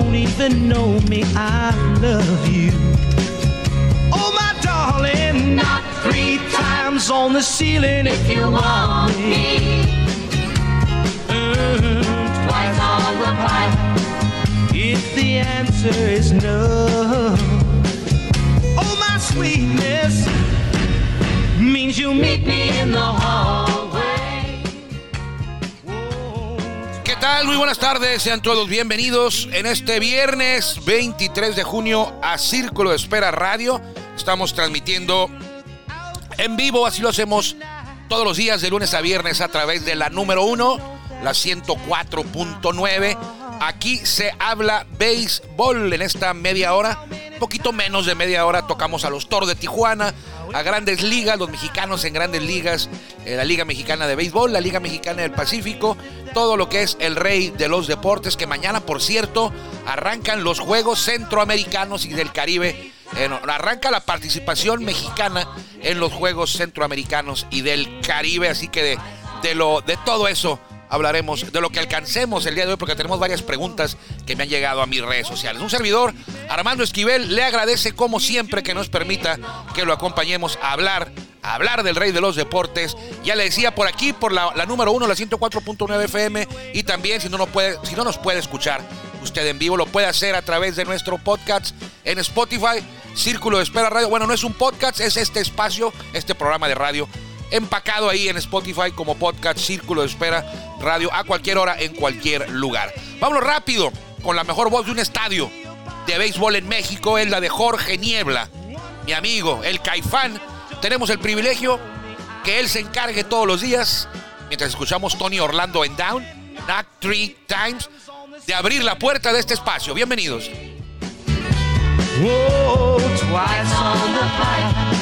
don't even know me. I love you. Oh, my darling, not three times on the ceiling if you want me. Mm, twice on the pipe if the answer is no. Oh, my sweetness means you meet me in the hallway. Muy buenas tardes, sean todos bienvenidos en este viernes 23 de junio a Círculo de Espera Radio. Estamos transmitiendo en vivo, así lo hacemos todos los días de lunes a viernes a través de la número 1, la 104.9. Aquí se habla béisbol en esta media hora, poquito menos de media hora tocamos a los Toros de Tijuana, a grandes ligas, los mexicanos en grandes ligas, eh, la Liga Mexicana de Béisbol, la Liga Mexicana del Pacífico, todo lo que es el rey de los deportes, que mañana, por cierto, arrancan los Juegos Centroamericanos y del Caribe. Arranca la participación mexicana en los Juegos Centroamericanos y del Caribe, así que de, de lo, de todo eso hablaremos de lo que alcancemos el día de hoy porque tenemos varias preguntas que me han llegado a mis redes sociales. Un servidor, Armando Esquivel, le agradece como siempre que nos permita que lo acompañemos a hablar, a hablar del rey de los deportes. Ya le decía por aquí, por la, número uno, la 104.9 FM y también si no, no puede, si no nos puede escuchar usted en vivo, lo puede hacer a través de nuestro podcast en Spotify, Círculo de Espera Radio. Bueno, no es un podcast, es este espacio, este programa de radio empacado ahí en Spotify como podcast Círculo de Espera Radio a cualquier hora, en cualquier lugar. Vámonos rápido con la mejor voz de un estadio de béisbol en México, es la de Jorge Niebla, mi amigo, el Caifán. Tenemos el privilegio que él se encargue todos los días, mientras escuchamos Tony Orlando en Down, Knock Three Times, de abrir la puerta de este espacio. Bienvenidos. Twice on the.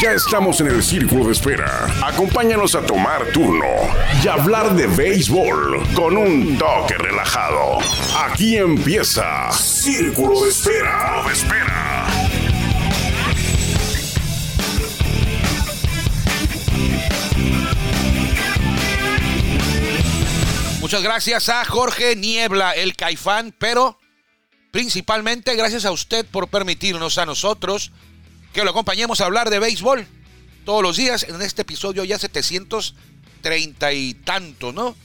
Ya estamos en el círculo de espera. Acompáñanos a tomar turno y hablar de béisbol con un toque relajado. Aquí empieza Círculo de Espera. de espera. Muchas gracias a Jorge Niebla, el Caifán, pero principalmente gracias a usted por permitirnos a nosotros que lo acompañemos a hablar de béisbol todos los días en este episodio ya 730 y tanto, ¿no?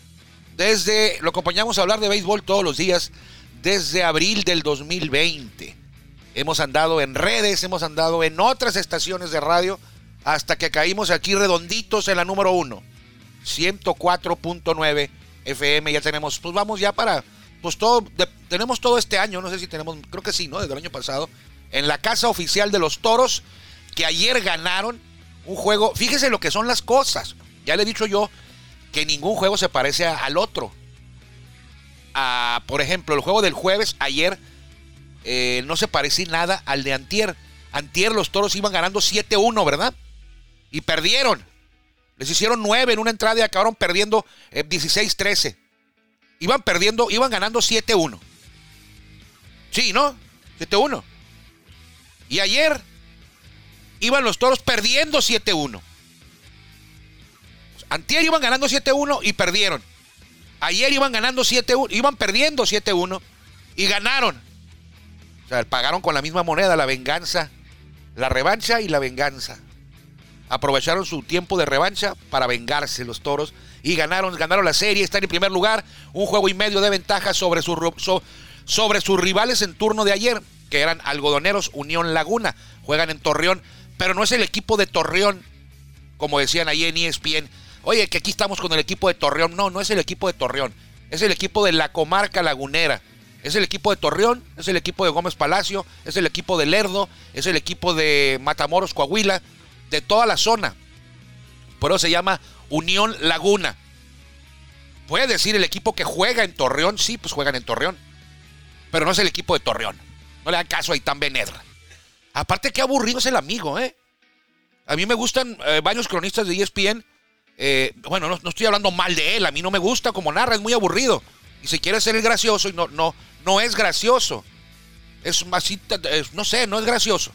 Desde, lo acompañamos a hablar de béisbol todos los días desde abril del 2020. Hemos andado en redes, hemos andado en otras estaciones de radio hasta que caímos aquí redonditos en la número uno. 104.9 FM, ya tenemos, pues vamos ya para, pues todo, tenemos todo este año, no sé si tenemos, creo que sí, ¿no? Desde el año pasado, en la casa oficial de los toros, que ayer ganaron un juego, fíjese lo que son las cosas, ya le he dicho yo que ningún juego se parece al otro. A, por ejemplo, el juego del jueves, ayer, eh, no se parece nada al de Antier. Antier los toros iban ganando 7-1, ¿verdad? Y perdieron. Les hicieron 9 en una entrada y acabaron perdiendo eh, 16-13. Iban perdiendo, iban ganando 7-1. Sí, ¿no? 7-1. Y ayer iban los toros perdiendo 7-1. Antier iban ganando 7-1 y perdieron. Ayer iban ganando 7-1, iban perdiendo 7-1 y ganaron. O sea, pagaron con la misma moneda la venganza, la revancha y la venganza. Aprovecharon su tiempo de revancha para vengarse los toros y ganaron, ganaron la serie, están en primer lugar, un juego y medio de ventaja sobre, su sobre sus rivales en turno de ayer, que eran algodoneros Unión Laguna, juegan en Torreón, pero no es el equipo de Torreón, como decían ahí en E ESPN, oye, que aquí estamos con el equipo de Torreón, no, no es el equipo de Torreón, es el equipo de la comarca lagunera, es el equipo de Torreón, es el equipo de Gómez Palacio, es el equipo de Lerdo, es el equipo de Matamoros, Coahuila, de toda la zona. Por eso se llama Unión Laguna. Puede decir el equipo que juega en Torreón, sí, pues juegan en Torreón. pero no es el equipo de Torreón. No le da caso a Itán Benedra. Aparte, qué aburrido es el amigo, ¿eh? A mí me gustan eh, varios cronistas de ESPN. Eh, bueno, no, estoy hablando mal de él. A mí no me gusta como narra, es muy aburrido. Y si quiere ser el gracioso, y no, no, no es gracioso. Es más, no sé, no es gracioso.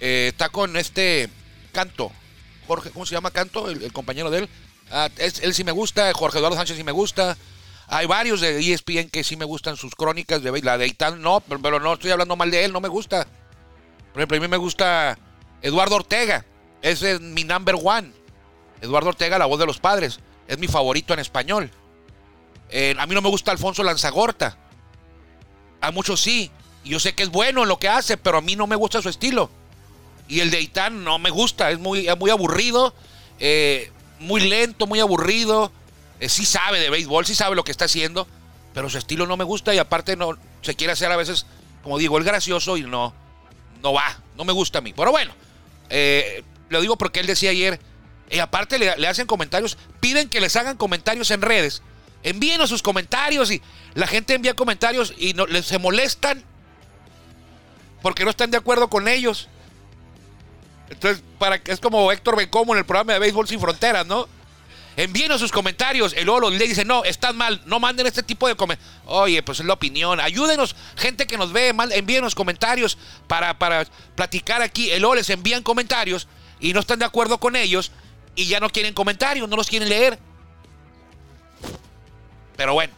Eh, está con este Canto. Jorge, ¿cómo se llama Canto? El, compañero de él. Ah, él sí me gusta. Jorge Eduardo Sánchez sí me gusta. Hay varios de ESPN que sí me gustan sus crónicas. De, la de Itán no, pero, no estoy hablando mal de él, no me gusta. Por ejemplo, a mí me gusta Eduardo Ortega. Ese es mi number one. Eduardo Ortega, la voz de los padres. Es mi favorito en español. Eh, a mí no me gusta Alfonso Lanzagorta. A muchos sí. Y yo sé que es bueno en lo que hace, pero a mí no me gusta su estilo. Y el de Itán no me gusta. Es muy, muy aburrido. Eh, muy lento, muy aburrido. Eh, sí sabe de béisbol, sí sabe lo que está haciendo, pero su estilo no me gusta y aparte no se quiere hacer a veces, como digo, el gracioso y no, no va, no me gusta a mí. Pero bueno, eh, lo digo porque él decía ayer, y aparte le, hacen comentarios, piden que les hagan comentarios en redes, envíenos sus comentarios y la gente envía comentarios y no, se molestan porque no están de acuerdo con ellos. Entonces, para, es como Héctor Bencomo en el programa de Béisbol Sin Fronteras, ¿no? Envíenos sus comentarios. El Olo le dice, no, están mal, no manden este tipo de comentarios. Oye, pues es la opinión. Ayúdenos, gente que nos ve, mal, envíenos comentarios para, para platicar aquí. El Olo les envían comentarios y no están de acuerdo con ellos y ya no quieren comentarios, no los quieren leer. Pero bueno,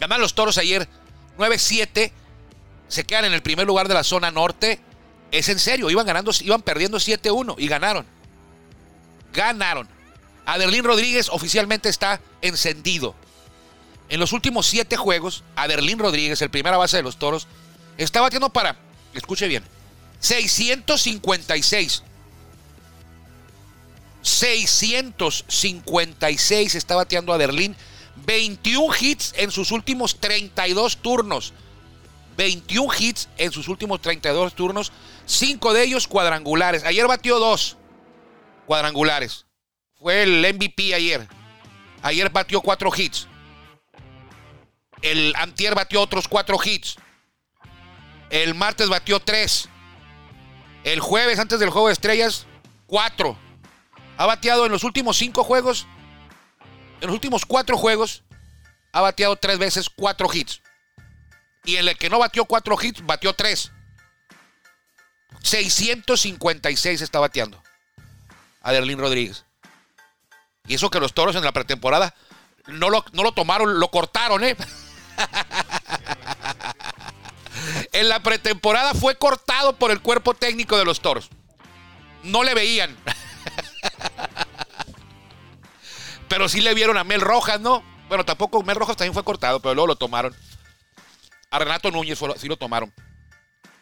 ganan los toros ayer 9-7. Se quedan en el primer lugar de la zona norte. Es en serio, iban ganando, iban perdiendo 7-1 y ganaron. Ganaron. Aderlín Rodríguez oficialmente está encendido. En los últimos siete juegos, Aderlín Rodríguez, el primera base de los toros, está batiendo para, escuche bien, 656. 656 está bateando Aderlín. 21 hits en sus últimos 32 turnos. 21 hits en sus últimos 32 turnos. 5 de ellos cuadrangulares. Ayer batió dos cuadrangulares. Fue el MVP ayer. Ayer batió cuatro hits. El antier batió otros cuatro hits. El martes batió tres. El jueves, antes del juego de estrellas, cuatro. Ha bateado en los últimos cinco juegos. En los últimos cuatro juegos, ha bateado tres veces cuatro hits. Y en el que no batió cuatro hits, batió tres. 656 está bateando. Adelín Rodríguez. Y eso que los toros en la pretemporada no lo, no lo tomaron, lo cortaron, ¿eh? en la pretemporada fue cortado por el cuerpo técnico de los toros. No le veían. pero sí le vieron a Mel Rojas, ¿no? Bueno, tampoco Mel Rojas también fue cortado, pero luego lo tomaron. A Renato Núñez sí lo tomaron.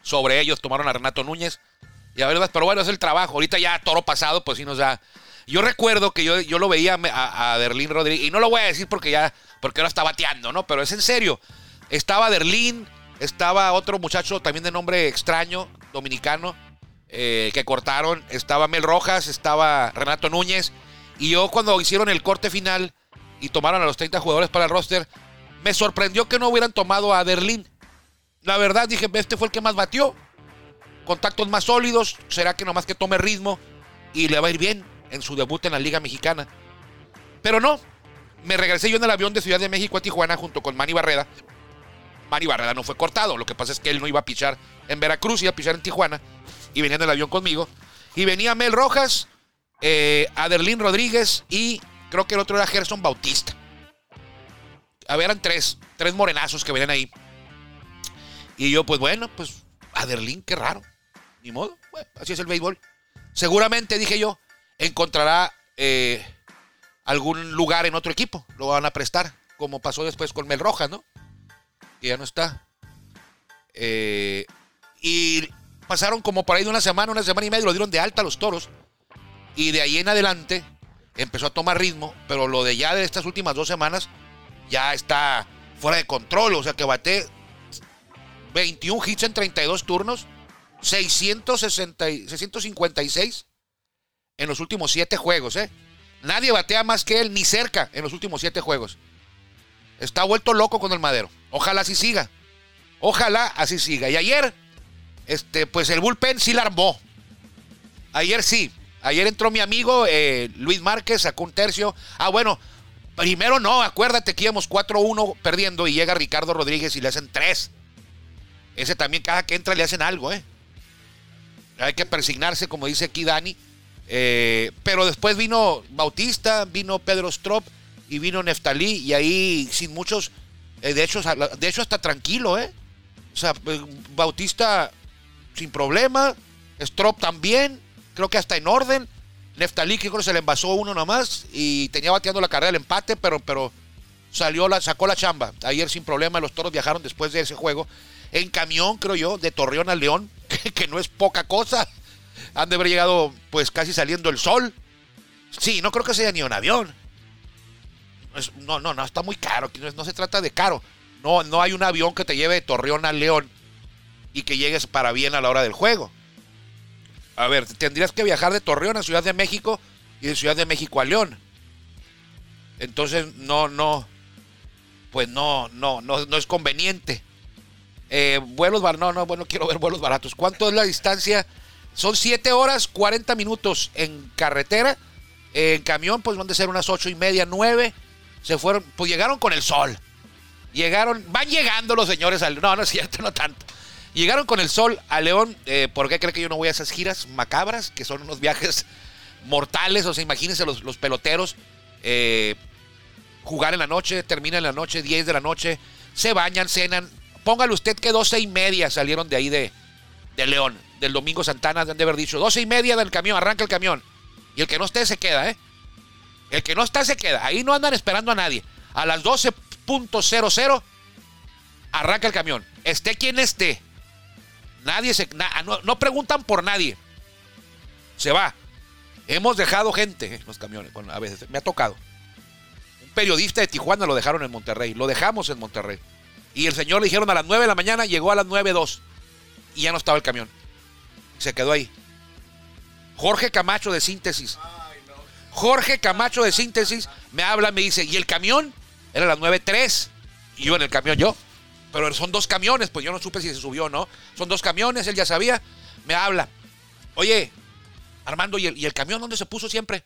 Sobre ellos tomaron a Renato Núñez. Y a ver, pero bueno, es el trabajo. Ahorita ya toro pasado, pues sí nos da yo recuerdo que yo, yo lo veía a, a Rodríguez, y no lo voy a decir porque ya, porque ahora está bateando, ¿no? Pero es en serio. Estaba Derlín, estaba otro muchacho también de nombre extraño, dominicano, eh, que cortaron. Estaba Mel Rojas, estaba Renato Núñez. Y yo cuando hicieron el corte final y tomaron a los 30 jugadores para el roster, me sorprendió que no hubieran tomado a Derlín. La verdad dije, este fue el que más batió. Contactos más sólidos, será que nomás que tome ritmo y le va a ir bien en su debut en la Liga Mexicana. Pero no, me regresé yo en el avión de Ciudad de México a Tijuana junto con Manny Barreda. Manny Barreda no fue cortado, lo que pasa es que él no iba a pichar en Veracruz, iba a pichar en Tijuana y venía en el avión conmigo. Y venía Mel Rojas, eh, Aderlín Rodríguez y creo que el otro era Gerson Bautista. A ver, eran tres, tres morenazos que venían ahí. Y yo, pues bueno, pues Aderlín, qué raro. Ni modo, así es el béisbol. Seguramente, dije yo, encontrará eh, algún lugar en otro equipo. Lo van a prestar, como pasó después con Mel Rojas, ¿no? Que ya no está. Eh, y pasaron como por ahí de una semana, una semana y media, lo dieron de alta a los toros. Y de ahí en adelante empezó a tomar ritmo, pero lo de ya de estas últimas dos semanas ya está fuera de control. O sea que bate 21 hits en 32 turnos, 660, 656 en los últimos siete juegos, ¿eh? Nadie batea más que él, ni cerca, en los últimos siete juegos. Está vuelto loco con el madero. Ojalá así siga. Ojalá así siga. Y ayer, este, pues el bullpen sí la armó. Ayer sí. Ayer entró mi amigo eh, Luis Márquez, sacó un tercio. Ah, bueno, primero no, acuérdate que íbamos 4-1 perdiendo y llega Ricardo Rodríguez y le hacen 3. Ese también, cada que entra le hacen algo, ¿eh? Hay que persignarse, como dice aquí Dani. Eh, pero después vino Bautista, vino Pedro Strop y vino Neftalí y ahí sin muchos, eh, de, hecho, de hecho hasta tranquilo, ¿eh? O sea, Bautista sin problema, Strop también, creo que hasta en orden. Neftalí creo que se le envasó uno nomás y tenía bateando la carrera del empate, pero, pero salió la, sacó la chamba. Ayer sin problema los toros viajaron después de ese juego en camión, creo yo, de Torreón a León, que, no es poca cosa. Han de haber llegado pues casi saliendo el sol. Sí, no creo que sea ni un avión. No, no, no, está muy caro. No, se trata de caro. No, no hay un avión que te lleve de Torreón a León y que llegues para bien a la hora del juego. A ver, tendrías que viajar de Torreón a Ciudad de México y de Ciudad de México a León. Entonces, no, no, pues no, no, no, no es conveniente. Eh, vuelos baratos, no, no, bueno, quiero ver vuelos baratos. ¿Cuánto es la distancia? Son 7 horas 40 minutos en carretera. en camión, pues van a ser unas 8 y media, 9. Se fueron, pues llegaron con el sol. Llegaron, van llegando los señores al. No, no es cierto, no tanto. Llegaron con el sol a León. Eh, ¿Por qué cree que yo no voy a esas giras macabras? Que son unos viajes mortales. O sea, imagínense los, los peloteros. Eh, jugar en la noche, termina en la noche, 10 de la noche. Se bañan, cenan. Póngale usted que 12 y media salieron de ahí de, de León. Del domingo Santana de haber dicho 12 y media del camión, arranca el camión. Y el que no esté se queda, ¿eh? El que no está se queda. Ahí no andan esperando a nadie. A las 12.00 arranca el camión. Esté quien esté. Nadie se. no, preguntan por nadie. Se va. Hemos dejado gente en los camiones, a veces. Me ha tocado. Un periodista de Tijuana lo dejaron en Monterrey. Lo dejamos en Monterrey. Y el señor le dijeron a las 9 de la mañana, llegó a las 9.02. Y ya no estaba el camión. Se quedó ahí. Jorge Camacho de Síntesis. Jorge Camacho de Síntesis me habla, me dice, ¿y el camión? Era las 9.03. Y yo en el camión, yo. Pero son dos camiones, pues yo no supe si se subió o no. Son dos camiones, él ya sabía. Me habla. Oye, Armando, ¿y el, camión dónde se puso siempre?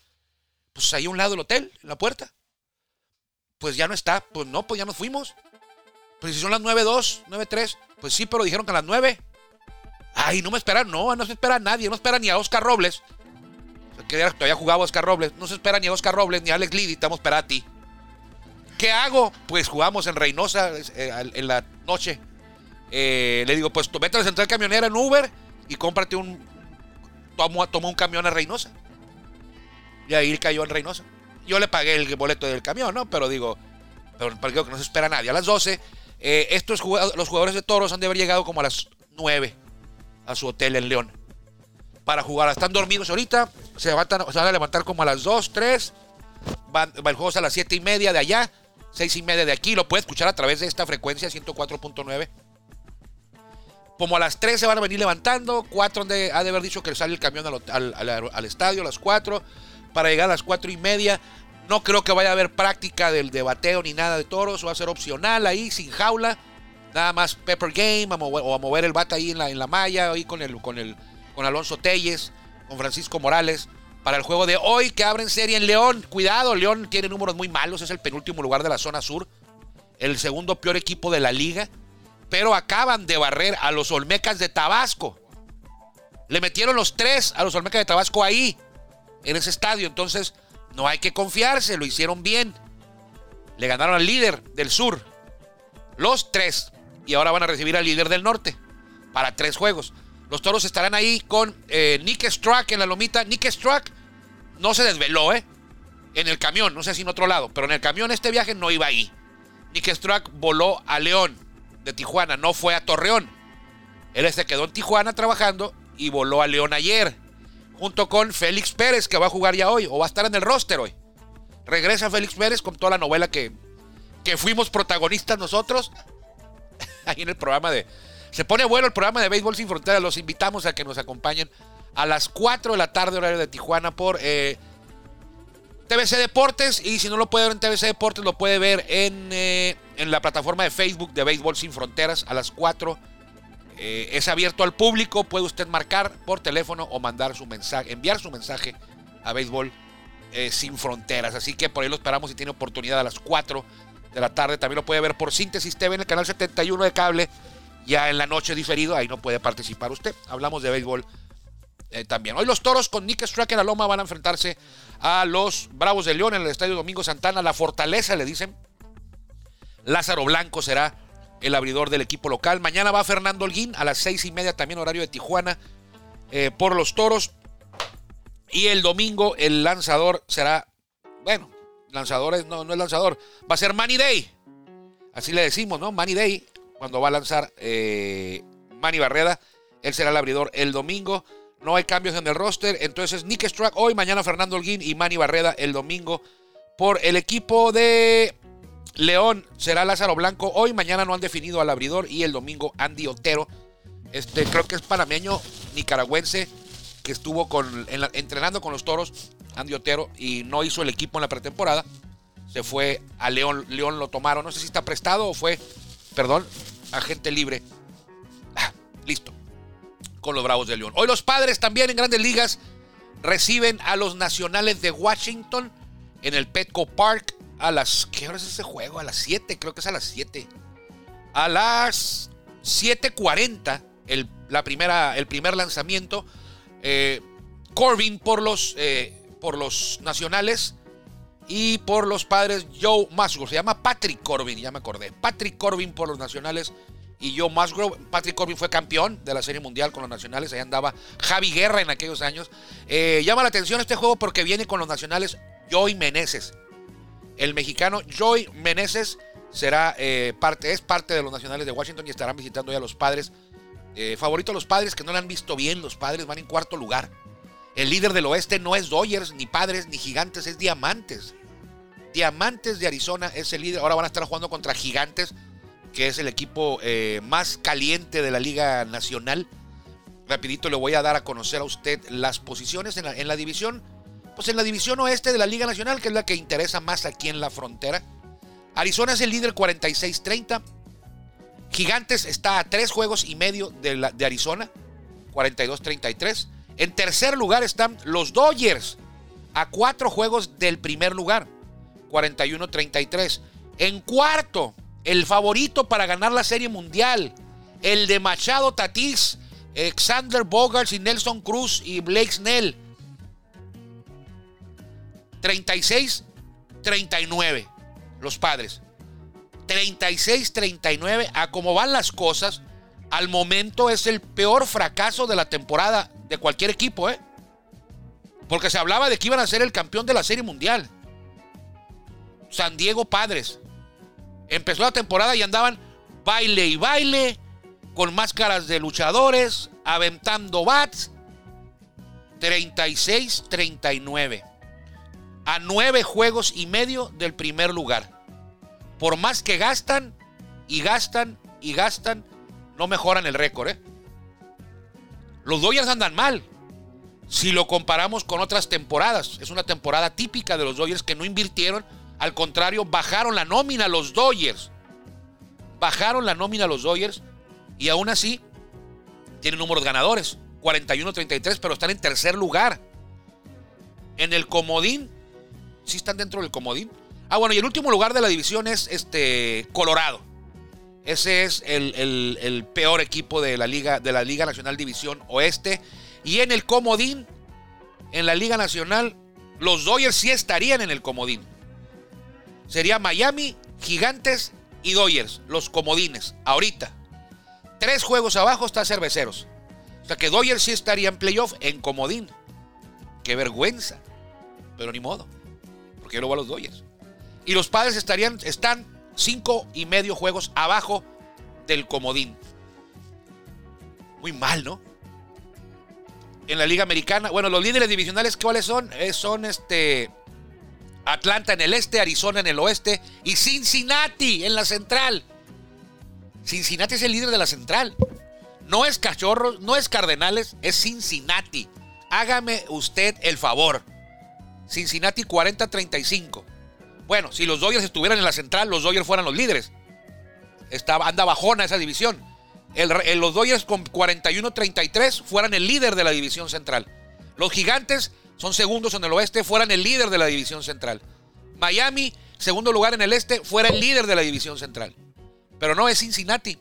Pues ahí a un lado del hotel, en la puerta. Pues ya no está. Pues no, pues ya nos fuimos. Pues si son las 9.2, 9.3. Pues sí, pero dijeron que a las 9. Ay, no me esperan, no, no se espera a nadie. No espera ni a Oscar Robles. Que todavía jugaba Oscar Robles. No se espera ni a Oscar Robles ni a Alex Liddy. Estamos para a ti. ¿Qué hago? Pues jugamos en Reynosa eh, en la noche. Eh, le digo, pues vete a la central camionera en Uber y cómprate un. Toma, un camión a Reynosa. Y ahí cayó en Reynosa. Yo le pagué el boleto del camión, ¿no? Pero digo, pero que no se espera nadie. A las 12, eh, estos los jugadores de toros han de haber llegado como a las 9 a su hotel en León para jugar. Están dormidos ahorita, se, van a levantar como a las 2, 3. Van, el juego a las 7 y media de allá seis y media de aquí. Lo puede escuchar a través de esta frecuencia 104.9. Como a las 3 se van a venir levantando. 4 donde ha de haber dicho que sale el camión al, estadio a las 4. Para llegar a las 4 y media. No creo que vaya a haber práctica del debateo ni nada de toros. Va a ser opcional ahí, sin jaula. Nada más pepper game o a mover el bate ahí en la, en la malla. Ahí con, el, con, el, con Alonso Telles, con Francisco Morales para el juego de hoy que abren serie en León. Cuidado, León tiene números muy malos, es el penúltimo lugar de la zona sur, el segundo peor equipo de la liga, pero acaban de barrer a los Olmecas de Tabasco. Le metieron los tres a los Olmecas de Tabasco ahí, en ese estadio, entonces no hay que confiarse, lo hicieron bien. Le ganaron al líder del sur, los tres, y ahora van a recibir al líder del norte para tres juegos. Los toros estarán ahí con eh, Nick Struck en la lomita. Nick Struck no se desveló, ¿eh? En el camión, no sé si en otro lado, pero en el camión este viaje no iba ahí. Nick Struck voló a León de Tijuana, no fue a Torreón. Él se quedó en Tijuana trabajando y voló a León ayer, junto con Félix Pérez, que va a jugar ya hoy, o va a estar en el roster hoy. Regresa Félix Pérez con toda la novela que, que fuimos protagonistas nosotros, ahí en el programa de... Se pone bueno el programa de Béisbol Sin Fronteras, los invitamos a que nos acompañen a las 4 de la tarde, horario de Tijuana, por eh, TVC Deportes y si no lo puede ver en TVC Deportes lo puede ver en, eh, en la plataforma de Facebook de Béisbol Sin Fronteras a las 4. Eh, es abierto al público, puede usted marcar por teléfono o mandar su mensaje, enviar su mensaje a Béisbol eh, Sin Fronteras. Así que por ahí lo esperamos si tiene oportunidad a las 4 de la tarde. También lo puede ver por Síntesis TV en el canal 71 de cable. Ya en la noche diferido, ahí no puede participar usted. Hablamos de béisbol eh, también. Hoy los toros con Nick Strack en la Loma van a enfrentarse a los Bravos de León en el Estadio Domingo Santana. La Fortaleza, le dicen. Lázaro Blanco será el abridor del equipo local. Mañana va Fernando Holguín a las seis y media, también horario de Tijuana, eh, por los toros. Y el domingo el lanzador será, bueno, lanzador no, no es lanzador, va a ser Manny Day. Así le decimos, ¿no? Manny Day, cuando va a lanzar eh, Manny Barreda, él será el abridor el domingo. No hay cambios en el roster. Entonces, Nick Strack hoy, mañana Fernando Holguín y Manny Barreda el domingo. Por el equipo de León será Lázaro Blanco. Hoy, mañana no han definido al abridor. Y el domingo Andy Otero. Este, creo que es panameño nicaragüense que estuvo con, entrenando con los toros. Andy Otero. Y no hizo el equipo en la pretemporada. Se fue a León. León lo tomaron. No sé si está prestado o fue, perdón, agente libre. Ah, listo con los Bravos de León. Hoy los padres también en grandes ligas reciben a los Nacionales de Washington en el Petco Park a las... ¿Qué hora es ese juego? A las 7, creo que es a las 7. A las 7.40 el, la el primer lanzamiento. Eh, Corbin por los, eh, por los Nacionales y por los padres Joe Musgrove. Se llama Patrick Corbin, ya me acordé. Patrick Corbin por los Nacionales y Joe Musgrove. Patrick Corbin fue campeón de la Serie Mundial con los Nacionales. Ahí andaba Javi Guerra en aquellos años. Eh, llama la atención este juego porque viene con los Nacionales Joey Meneses. El mexicano Joey Meneses será parte, es parte de los Nacionales de Washington y estarán visitando ya a los padres. Eh, favorito los padres que no lo han visto bien. Los padres van en cuarto lugar. El líder del oeste no es Dodgers, ni padres, ni gigantes, es Diamantes. Diamantes de Arizona es el líder. Ahora van a estar jugando contra Gigantes que es el equipo eh, más caliente de la Liga Nacional. Rapidito le voy a dar a conocer a usted las posiciones en la, en la división. Pues en la división oeste de la Liga Nacional, que es la que interesa más aquí en la frontera. Arizona es el líder 46-30. Gigantes está a tres juegos y medio de, la, de Arizona, 42-33. En tercer lugar están los Dodgers, a cuatro juegos del primer lugar, 41-33. En cuarto el favorito para ganar la Serie Mundial, el de Machado Tatís, Alexander Bogarts y Nelson Cruz y Blake Snell. 36-39, los padres. 36-39, a cómo van las cosas, al momento es el peor fracaso de la temporada de cualquier equipo, ¿eh? Porque se hablaba de que iban a ser el campeón de la Serie Mundial. San Diego Padres. Empezó la temporada y andaban baile y baile, con máscaras de luchadores, aventando bats. 36-39. A nueve juegos y medio del primer lugar. Por más que gastan y gastan y gastan, no mejoran el récord. ¿eh? Los Dodgers andan mal. Si lo comparamos con otras temporadas, es una temporada típica de los Dodgers que no invirtieron al contrario, bajaron la nómina los Dodgers. Bajaron la nómina los Dodgers y aún así tienen números ganadores. 41-33, pero están en tercer lugar. En el comodín. Sí están dentro del comodín. Ah, bueno, y el último lugar de la división es este Colorado. Ese es el, peor equipo de la, Liga, de la Liga Nacional División Oeste. Y en el comodín, en la Liga Nacional, los Dodgers sí estarían en el comodín sería Miami, Gigantes y Dodgers, los comodines, ahorita. Tres juegos abajo está Cerveceros. O sea que Dodgers sí estaría en playoff en comodín. Qué vergüenza. Pero ni modo. Porque luego a los Dodgers. Y los padres estarían, están cinco y medio juegos abajo del comodín. Muy mal, ¿no? En la Liga Americana, bueno, los líderes divisionales, ¿cuáles son? Eh, son este. Atlanta en el este, Arizona en el oeste y Cincinnati en la central. Cincinnati es el líder de la central. No es Cachorros, no es Cardenales, es Cincinnati. Hágame usted el favor. Cincinnati 40-35. Bueno, si los Dodgers estuvieran en la central, los Dodgers fueran los líderes. Estaba, anda bajona esa división. Los Dodgers con 41-33 fueran el líder de la división central. Los Gigantes son segundos en el oeste, fueran el líder de la división central. Miami, segundo lugar en el este, fuera el líder de la división central. Pero no es Cincinnati.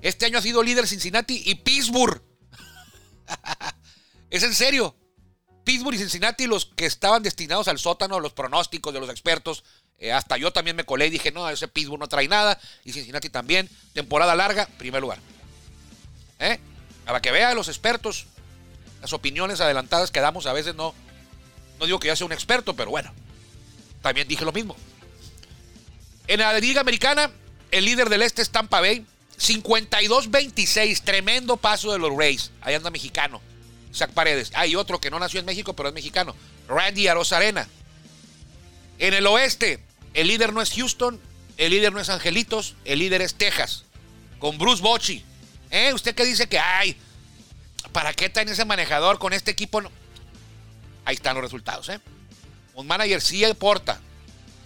Este año ha sido líder Cincinnati y Pittsburgh. es en serio. Pittsburgh y Cincinnati, los que estaban destinados al sótano, los pronósticos de los expertos. Eh, hasta yo también me colé y dije, no, ese Pittsburgh no trae nada. Y Cincinnati también. Temporada larga, primer lugar. ¿Eh? Para que vean los expertos, las opiniones adelantadas que damos a veces no. No digo que yo sea un experto, pero bueno. También dije lo mismo. En la Liga Americana, el líder del este es Tampa Bay. 52-26. Tremendo paso de los Rays. Ahí anda mexicano. Zach Paredes. Hay otro que no nació en México, pero es mexicano. Randy Arozarena. En el oeste, el líder no es Houston, el líder no es Angelitos, el líder es Texas, con Bruce Bochy. ¿Eh? ¿Usted qué dice que hay? ¿Para qué está en ese manejador con este equipo? Ahí están los resultados, ¿eh? Un manager sí aporta,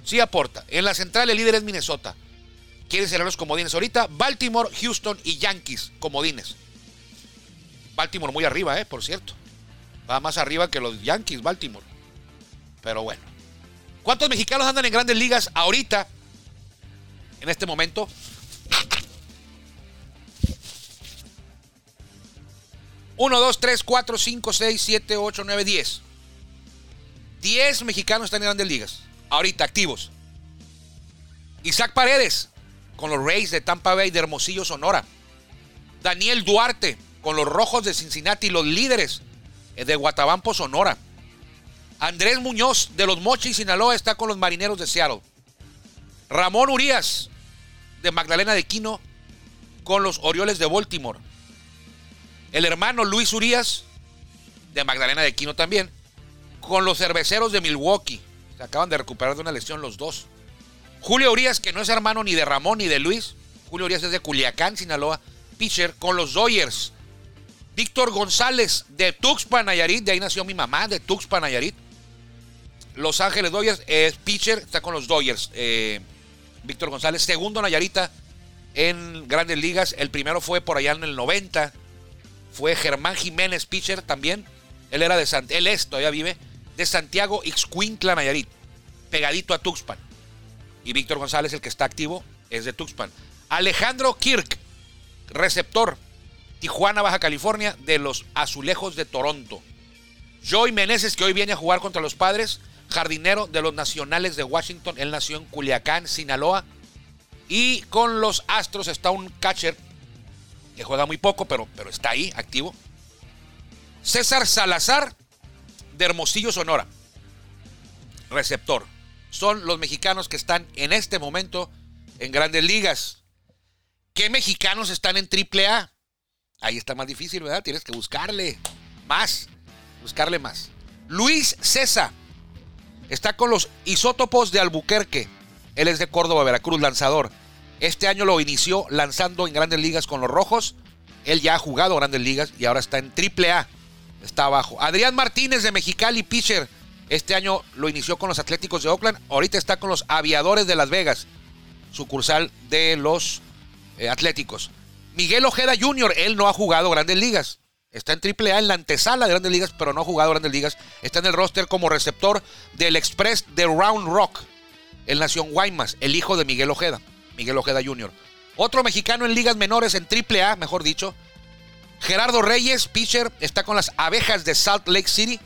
sí aporta. En la central el líder es Minnesota. Quieren ser los comodines ahorita. Baltimore, Houston y Yankees, comodines. Baltimore muy arriba, ¿eh? Por cierto. Va más arriba que los Yankees, Baltimore. Pero bueno. ¿Cuántos mexicanos andan en grandes ligas ahorita? En este momento. Uno, dos, tres, cuatro, cinco, seis, siete, ocho, nueve, diez. Diez mexicanos están en grandes ligas. Ahorita, activos. Isaac Paredes, con los Rays de Tampa Bay de Hermosillo, Sonora. Daniel Duarte, con los Rojos de Cincinnati, los líderes de Guatabampo, Sonora. Andrés Muñoz de los Mochis, Sinaloa, está con los Marineros de Seattle. Ramón Urias de Magdalena de Quino con los Orioles de Baltimore. El hermano Luis Urias de Magdalena de Quino también con los Cerveceros de Milwaukee. Se acaban de recuperar de una lesión los dos. Julio Urias, que no es hermano ni de Ramón ni de Luis. Julio Urias es de Culiacán, Sinaloa. Pitcher con los Dodgers. Víctor González de Tuxpan, Nayarit. De ahí nació mi mamá, de Tuxpan, Nayarit. Los Ángeles Dodgers es pitcher, está con los Dodgers. Eh, Víctor González, segundo Nayarita en Grandes Ligas. El primero fue por allá en el 90. Fue Germán Jiménez, pitcher también. Él era de San, él es, todavía vive, de Santiago Ixcuintla, Nayarit. Pegadito a Tuxpan. Y Víctor González, el que está activo, es de Tuxpan. Alejandro Kirk, receptor, Tijuana, Baja California, de los Azulejos de Toronto. Joey Meneses, que hoy viene a jugar contra los padres, jardinero de los Nacionales de Washington. Él nació en Culiacán, Sinaloa. Y con los Astros está un catcher que juega muy poco, pero, pero está ahí, activo. César Salazar, de Hermosillo, Sonora. Receptor. Son los mexicanos que están en este momento en grandes ligas. ¿Qué mexicanos están en AAA? Ahí está más difícil, ¿verdad? Tienes que buscarle más. Buscarle más. Luis César está con los isótopos de Albuquerque. Él es de Córdoba, Veracruz, lanzador. Este año lo inició lanzando en grandes ligas con los rojos. Él ya ha jugado grandes ligas y ahora está en AAA. Está abajo. Adrián Martínez de Mexicali, pitcher. Este año lo inició con los Atléticos de Oakland. Ahorita está con los Aviadores de Las Vegas, sucursal de los eh, Atléticos. Miguel Ojeda Jr., él no ha jugado grandes ligas. Está en AAA en la antesala de grandes ligas, pero no ha jugado grandes ligas. Está en el roster como receptor del Express de Round Rock. Él nació en Guaymas, el hijo de Miguel Ojeda, Miguel Ojeda Jr. Otro mexicano en ligas menores, en AAA, mejor dicho. Gerardo Reyes, pitcher, está con las abejas de Salt Lake City.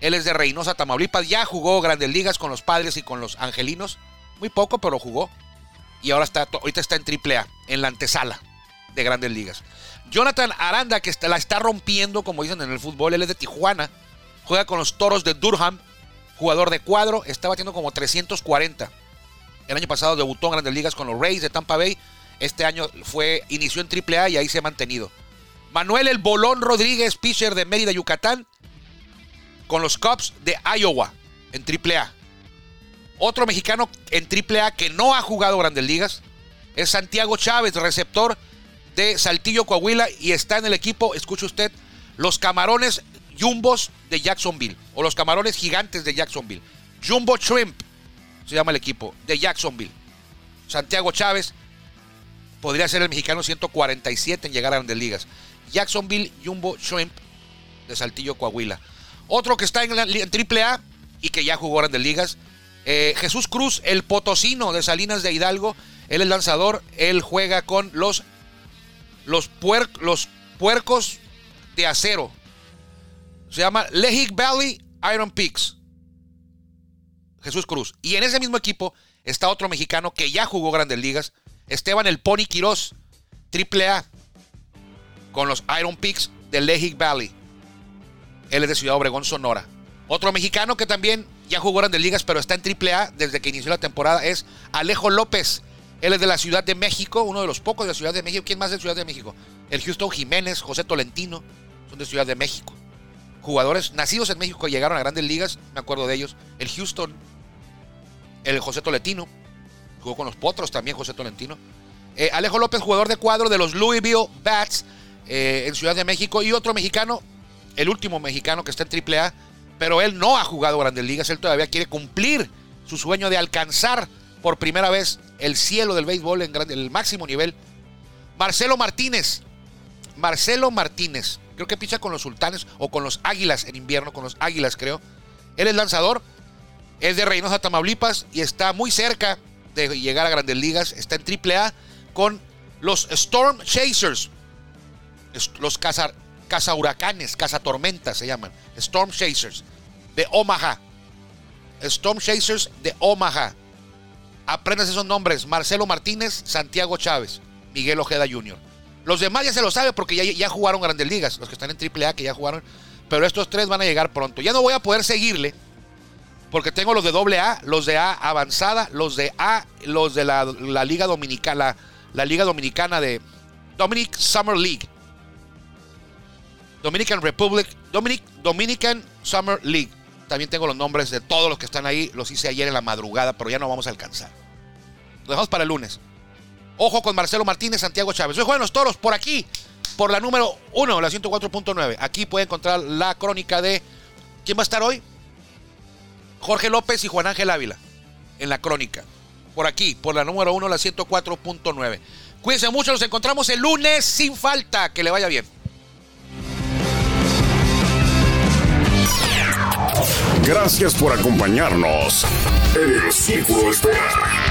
Él es de Reynosa, Tamaulipas. Ya jugó grandes ligas con los padres y con los angelinos. Muy poco, pero jugó. Y ahora está, ahorita está en AAA, en la antesala de grandes ligas. Jonathan Aranda, que la está rompiendo, como dicen en el fútbol, él es de Tijuana, juega con los Toros de Durham, jugador de cuadro, está batiendo como 340. El año pasado debutó en grandes ligas con los Rays de Tampa Bay. Este año fue, inició en AAA y ahí se ha mantenido. Manuel El Bolón Rodríguez, pitcher de Mérida, Yucatán, con los Cubs de Iowa en AAA. Otro mexicano en AAA que no ha jugado grandes ligas es Santiago Chávez, receptor de Saltillo, Coahuila, y está en el equipo, escuche usted, los Camarones Jumbos de Jacksonville o los camarones gigantes de Jacksonville. Jumbo Shrimp se llama el equipo de Jacksonville. Santiago Chávez podría ser el mexicano 147 en llegar a grandes ligas. Jacksonville Jumbo Shrimp de Saltillo, Coahuila. Otro que está en, la, AAA y que ya jugó grandes ligas. Eh, Jesús Cruz, el potosino de Salinas de Hidalgo. Él es lanzador. Él juega con los, los, puercos de acero. Se llama Lehigh Valley Iron Peaks. Jesús Cruz. Y en ese mismo equipo está otro mexicano que ya jugó grandes ligas. Esteban el Pony Quirós, AAA, con los Iron Peaks de Lehigh Valley. Él es de Ciudad Obregón, Sonora. Otro mexicano que también ya jugó grandes ligas, pero está en AAA desde que inició la temporada es Alejo López. Él es de la Ciudad de México, uno de los pocos de la Ciudad de México. ¿Quién más de Ciudad de México? El Houston Jiménez, José Tolentino, son de Ciudad de México. Jugadores nacidos en México que llegaron a grandes ligas, me acuerdo de ellos. El Houston, el José Tolentino, jugó con los Potros también, José Tolentino. Eh, Alejo López, jugador de cuadro de los Louisville Bats eh, en Ciudad de México. Y otro mexicano, el último mexicano que está en AAA, pero él no ha jugado grandes ligas, él todavía quiere cumplir su sueño de alcanzar por primera vez el cielo del béisbol en el máximo nivel. Marcelo Martínez, Marcelo Martínez, creo que picha con los sultanes o con los águilas en invierno, con los águilas creo. Él es lanzador, es de Reynosa, Tamaulipas y está muy cerca de llegar a grandes ligas. Está en AAA con los Storm Chasers, los caza, caza huracanes, caza tormentas se llaman. Storm Chasers de Omaha. Storm Chasers de Omaha. Aprendas esos nombres: Marcelo Martínez, Santiago Chávez, Miguel Ojeda Jr. Los demás ya se lo sabe porque ya, ya jugaron grandes ligas, los que están en AAA que ya jugaron. Pero estos tres van a llegar pronto. Ya no voy a poder seguirle porque tengo los de AA, los de A avanzada, los de A, los de la, Liga Dominicana, la, Liga Dominicana de Dominic Summer League. Dominican Republic, Dominic, Dominican Summer League. También tengo los nombres de todos los que están ahí. Los hice ayer en la madrugada, pero ya no vamos a alcanzar. Dejamos para el lunes. Ojo con Marcelo Martínez, Santiago Chávez. Hoy juegan los toros por aquí, por la número 1, la 104.9. Aquí puede encontrar la crónica de. ¿Quién va a estar hoy? Jorge López y Juan Ángel Ávila en la crónica. Por aquí, por la número 1, la 104.9. Cuídense mucho, nos encontramos el lunes sin falta. Que le vaya bien. Gracias por acompañarnos el Círculo Espera.